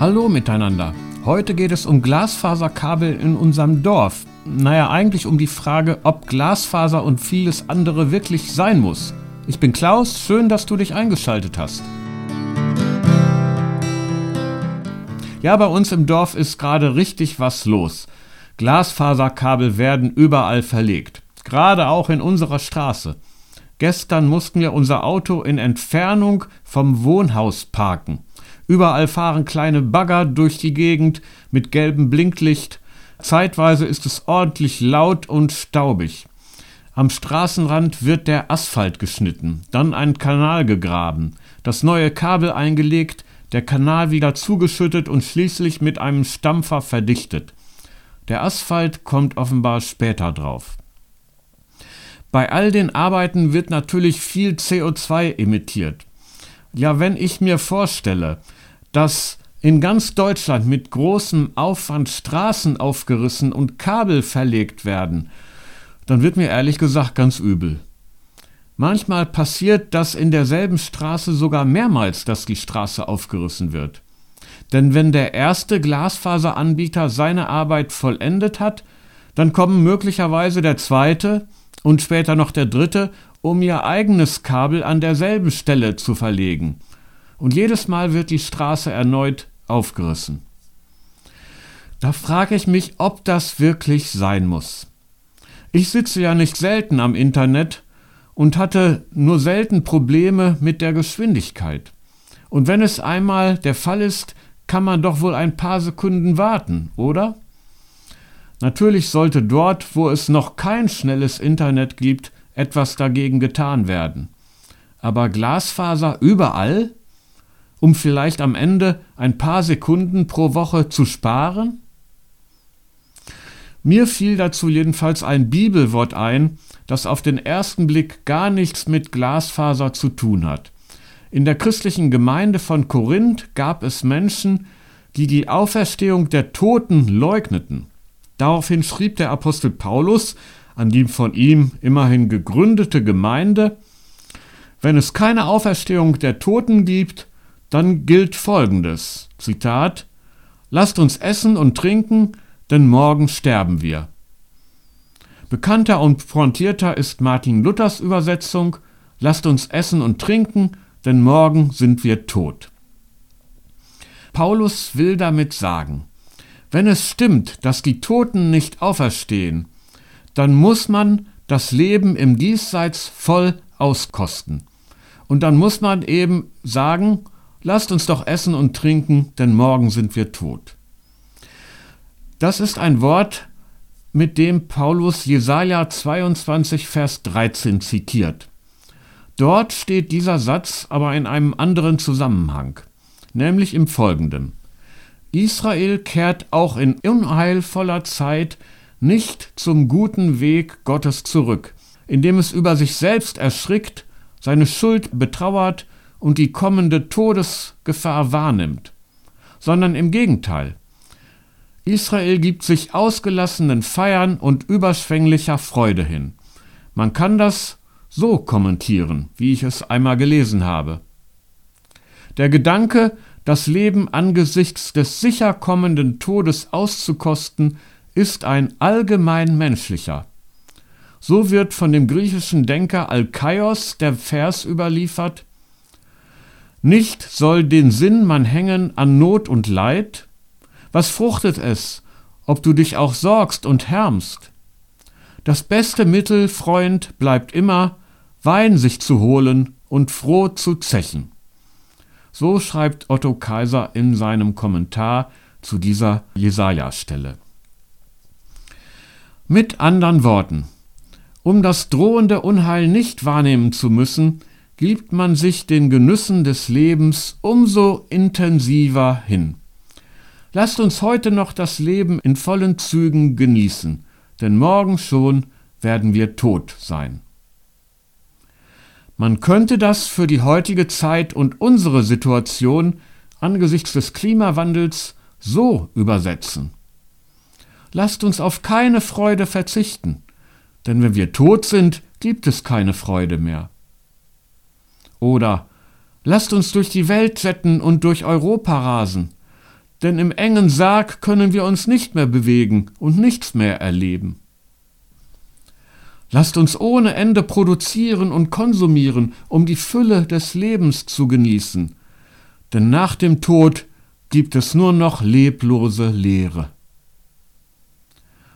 Hallo miteinander. Heute geht es um Glasfaserkabel in unserem Dorf. Naja, eigentlich um die Frage, ob Glasfaser und vieles andere wirklich sein muss. Ich bin Klaus, schön, dass du dich eingeschaltet hast. Ja, bei uns im Dorf ist gerade richtig was los. Glasfaserkabel werden überall verlegt, gerade auch in unserer Straße. Gestern mussten wir unser Auto in Entfernung vom Wohnhaus parken. Überall fahren kleine Bagger durch die Gegend mit gelbem Blinklicht. Zeitweise ist es ordentlich laut und staubig. Am Straßenrand wird der Asphalt geschnitten, dann ein Kanal gegraben, das neue Kabel eingelegt, der Kanal wieder zugeschüttet und schließlich mit einem Stampfer verdichtet. Der Asphalt kommt offenbar später drauf. Bei all den Arbeiten wird natürlich viel CO2 emittiert. Ja, wenn ich mir vorstelle, dass in ganz Deutschland mit großem Aufwand Straßen aufgerissen und Kabel verlegt werden, dann wird mir ehrlich gesagt ganz übel. Manchmal passiert das in derselben Straße sogar mehrmals, dass die Straße aufgerissen wird. Denn wenn der erste Glasfaseranbieter seine Arbeit vollendet hat, dann kommen möglicherweise der zweite und später noch der dritte, um ihr eigenes Kabel an derselben Stelle zu verlegen und jedes Mal wird die Straße erneut aufgerissen. Da frage ich mich, ob das wirklich sein muss. Ich sitze ja nicht selten am Internet und hatte nur selten Probleme mit der Geschwindigkeit. Und wenn es einmal der Fall ist, kann man doch wohl ein paar Sekunden warten, oder? Natürlich sollte dort, wo es noch kein schnelles Internet gibt, etwas dagegen getan werden. Aber Glasfaser überall? Um vielleicht am Ende ein paar Sekunden pro Woche zu sparen? Mir fiel dazu jedenfalls ein Bibelwort ein, das auf den ersten Blick gar nichts mit Glasfaser zu tun hat. In der christlichen Gemeinde von Korinth gab es Menschen, die die Auferstehung der Toten leugneten. Daraufhin schrieb der Apostel Paulus an die von ihm immerhin gegründete Gemeinde, wenn es keine Auferstehung der Toten gibt, dann gilt Folgendes, Zitat, Lasst uns essen und trinken, denn morgen sterben wir. Bekannter und pointierter ist Martin Luthers Übersetzung, Lasst uns essen und trinken, denn morgen sind wir tot. Paulus will damit sagen, wenn es stimmt, dass die Toten nicht auferstehen, dann muss man das Leben im Diesseits voll auskosten. Und dann muss man eben sagen, Lasst uns doch essen und trinken, denn morgen sind wir tot. Das ist ein Wort, mit dem Paulus Jesaja 22, Vers 13 zitiert. Dort steht dieser Satz aber in einem anderen Zusammenhang, nämlich im folgenden. Israel kehrt auch in unheilvoller Zeit nicht zum guten Weg Gottes zurück, indem es über sich selbst erschrickt, seine Schuld betrauert und die kommende Todesgefahr wahrnimmt, sondern im Gegenteil. Israel gibt sich ausgelassenen Feiern und überschwänglicher Freude hin. Man kann das so kommentieren, wie ich es einmal gelesen habe. Der Gedanke, das Leben angesichts des sicher kommenden Todes auszukosten, ist ein allgemein menschlicher. So wird von dem griechischen Denker Alkaios der Vers überliefert, nicht soll den Sinn man hängen an Not und Leid? Was fruchtet es, ob du dich auch sorgst und härmst? Das beste Mittel, Freund, bleibt immer, Wein sich zu holen und froh zu zechen. So schreibt Otto Kaiser in seinem Kommentar zu dieser Jesaja-Stelle. Mit anderen Worten, um das drohende Unheil nicht wahrnehmen zu müssen, gibt man sich den Genüssen des Lebens umso intensiver hin. Lasst uns heute noch das Leben in vollen Zügen genießen, denn morgen schon werden wir tot sein. Man könnte das für die heutige Zeit und unsere Situation angesichts des Klimawandels so übersetzen. Lasst uns auf keine Freude verzichten, denn wenn wir tot sind, gibt es keine Freude mehr. Oder lasst uns durch die Welt jetten und durch Europa rasen, denn im engen Sarg können wir uns nicht mehr bewegen und nichts mehr erleben. Lasst uns ohne Ende produzieren und konsumieren, um die Fülle des Lebens zu genießen, denn nach dem Tod gibt es nur noch leblose Leere.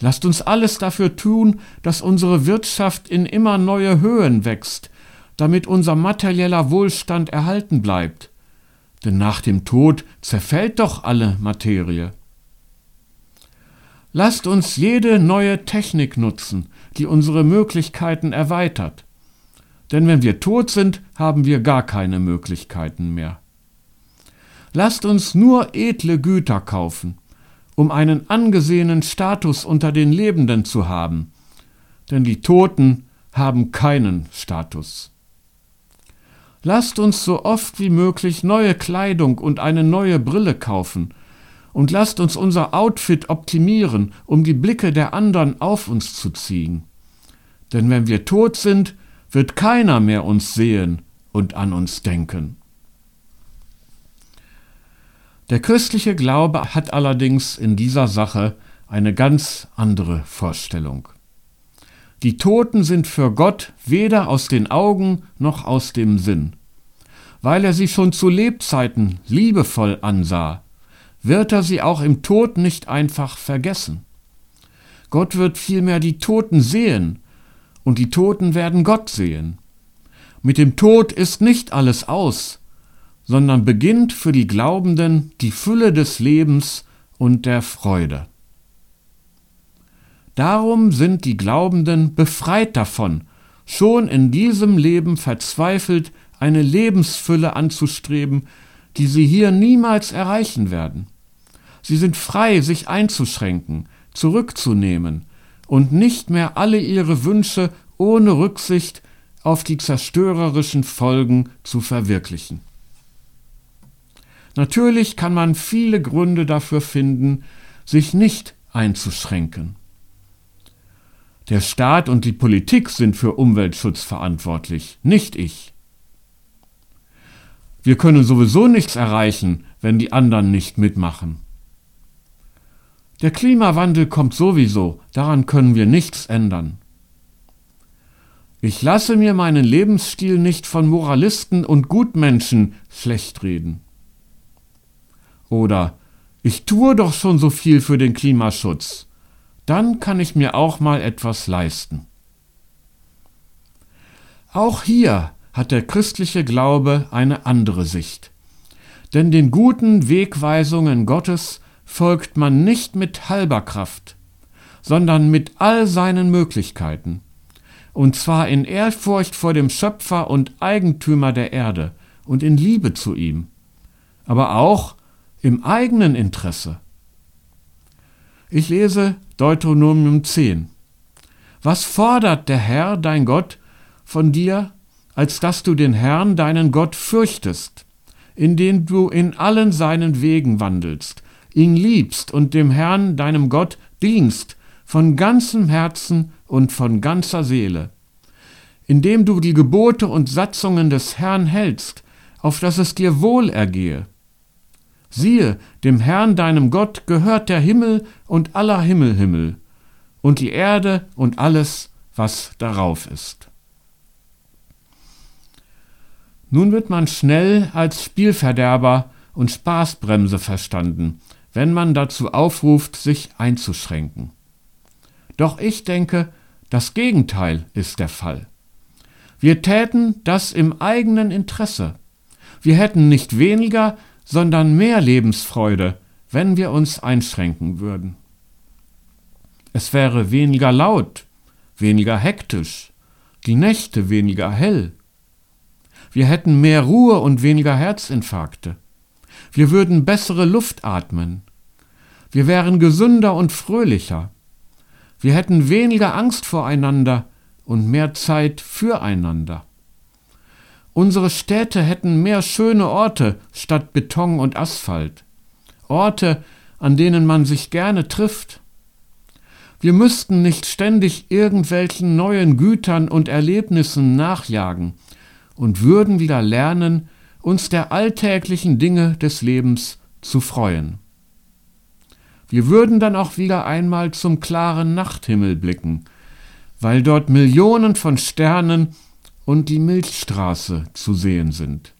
Lasst uns alles dafür tun, dass unsere Wirtschaft in immer neue Höhen wächst, damit unser materieller Wohlstand erhalten bleibt. Denn nach dem Tod zerfällt doch alle Materie. Lasst uns jede neue Technik nutzen, die unsere Möglichkeiten erweitert. Denn wenn wir tot sind, haben wir gar keine Möglichkeiten mehr. Lasst uns nur edle Güter kaufen, um einen angesehenen Status unter den Lebenden zu haben, denn die Toten haben keinen Status. Lasst uns so oft wie möglich neue Kleidung und eine neue Brille kaufen, und lasst uns unser Outfit optimieren, um die Blicke der anderen auf uns zu ziehen. Denn wenn wir tot sind, wird keiner mehr uns sehen und an uns denken. Der christliche Glaube hat allerdings in dieser Sache eine ganz andere Vorstellung. Die Toten sind für Gott weder aus den Augen noch aus dem Sinn. Weil er sie schon zu Lebzeiten liebevoll ansah, wird er sie auch im Tod nicht einfach vergessen. Gott wird vielmehr die Toten sehen, und die Toten werden Gott sehen. Mit dem Tod ist nicht alles aus, sondern beginnt für die Glaubenden die Fülle des Lebens und der Freude. Darum sind die Glaubenden befreit davon, schon in diesem Leben verzweifelt eine Lebensfülle anzustreben, die sie hier niemals erreichen werden. Sie sind frei, sich einzuschränken, zurückzunehmen und nicht mehr alle ihre Wünsche ohne Rücksicht auf die zerstörerischen Folgen zu verwirklichen. Natürlich kann man viele Gründe dafür finden, sich nicht einzuschränken. Der Staat und die Politik sind für Umweltschutz verantwortlich, nicht ich. Wir können sowieso nichts erreichen, wenn die anderen nicht mitmachen. Der Klimawandel kommt sowieso, daran können wir nichts ändern. Ich lasse mir meinen Lebensstil nicht von Moralisten und Gutmenschen schlecht reden. Oder ich tue doch schon so viel für den Klimaschutz. Dann kann ich mir auch mal etwas leisten. Auch hier hat der christliche Glaube eine andere Sicht. Denn den guten Wegweisungen Gottes folgt man nicht mit halber Kraft, sondern mit all seinen Möglichkeiten, und zwar in Ehrfurcht vor dem Schöpfer und Eigentümer der Erde und in Liebe zu ihm, aber auch im eigenen Interesse. Ich lese Deuteronomium 10. Was fordert der Herr, dein Gott, von dir, als dass du den Herrn, deinen Gott, fürchtest, indem du in allen seinen Wegen wandelst, ihn liebst und dem Herrn, deinem Gott, dienst, von ganzem Herzen und von ganzer Seele, indem du die Gebote und Satzungen des Herrn hältst, auf dass es dir wohl ergehe, Siehe, dem Herrn deinem Gott gehört der Himmel und aller Himmelhimmel und die Erde und alles, was darauf ist. Nun wird man schnell als Spielverderber und Spaßbremse verstanden, wenn man dazu aufruft, sich einzuschränken. Doch ich denke, das Gegenteil ist der Fall. Wir täten das im eigenen Interesse. Wir hätten nicht weniger, sondern mehr Lebensfreude, wenn wir uns einschränken würden. Es wäre weniger laut, weniger hektisch, die Nächte weniger hell. Wir hätten mehr Ruhe und weniger Herzinfarkte. Wir würden bessere Luft atmen. Wir wären gesünder und fröhlicher. Wir hätten weniger Angst voreinander und mehr Zeit füreinander. Unsere Städte hätten mehr schöne Orte statt Beton und Asphalt. Orte, an denen man sich gerne trifft. Wir müssten nicht ständig irgendwelchen neuen Gütern und Erlebnissen nachjagen und würden wieder lernen, uns der alltäglichen Dinge des Lebens zu freuen. Wir würden dann auch wieder einmal zum klaren Nachthimmel blicken, weil dort Millionen von Sternen und die Milchstraße zu sehen sind.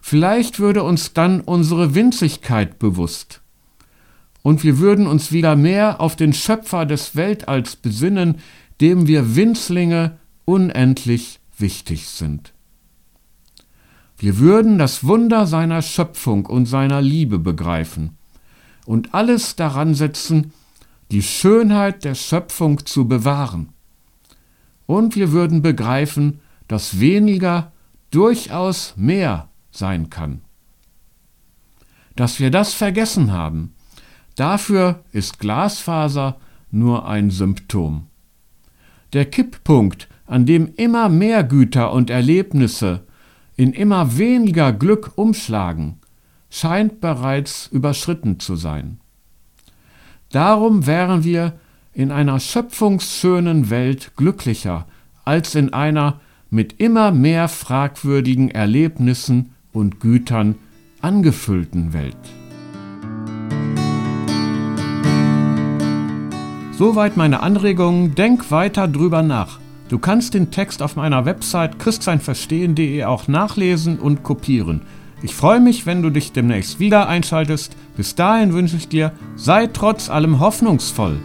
Vielleicht würde uns dann unsere Winzigkeit bewusst und wir würden uns wieder mehr auf den Schöpfer des Weltalls besinnen, dem wir Winzlinge unendlich wichtig sind. Wir würden das Wunder seiner Schöpfung und seiner Liebe begreifen und alles daran setzen, die Schönheit der Schöpfung zu bewahren. Und wir würden begreifen, dass weniger durchaus mehr sein kann. Dass wir das vergessen haben, dafür ist Glasfaser nur ein Symptom. Der Kipppunkt, an dem immer mehr Güter und Erlebnisse in immer weniger Glück umschlagen, scheint bereits überschritten zu sein. Darum wären wir in einer schöpfungsschönen Welt glücklicher als in einer mit immer mehr fragwürdigen Erlebnissen und Gütern angefüllten Welt. Soweit meine Anregungen, denk weiter drüber nach. Du kannst den Text auf meiner Website christseinverstehen.de auch nachlesen und kopieren. Ich freue mich, wenn du dich demnächst wieder einschaltest. Bis dahin wünsche ich dir, sei trotz allem hoffnungsvoll.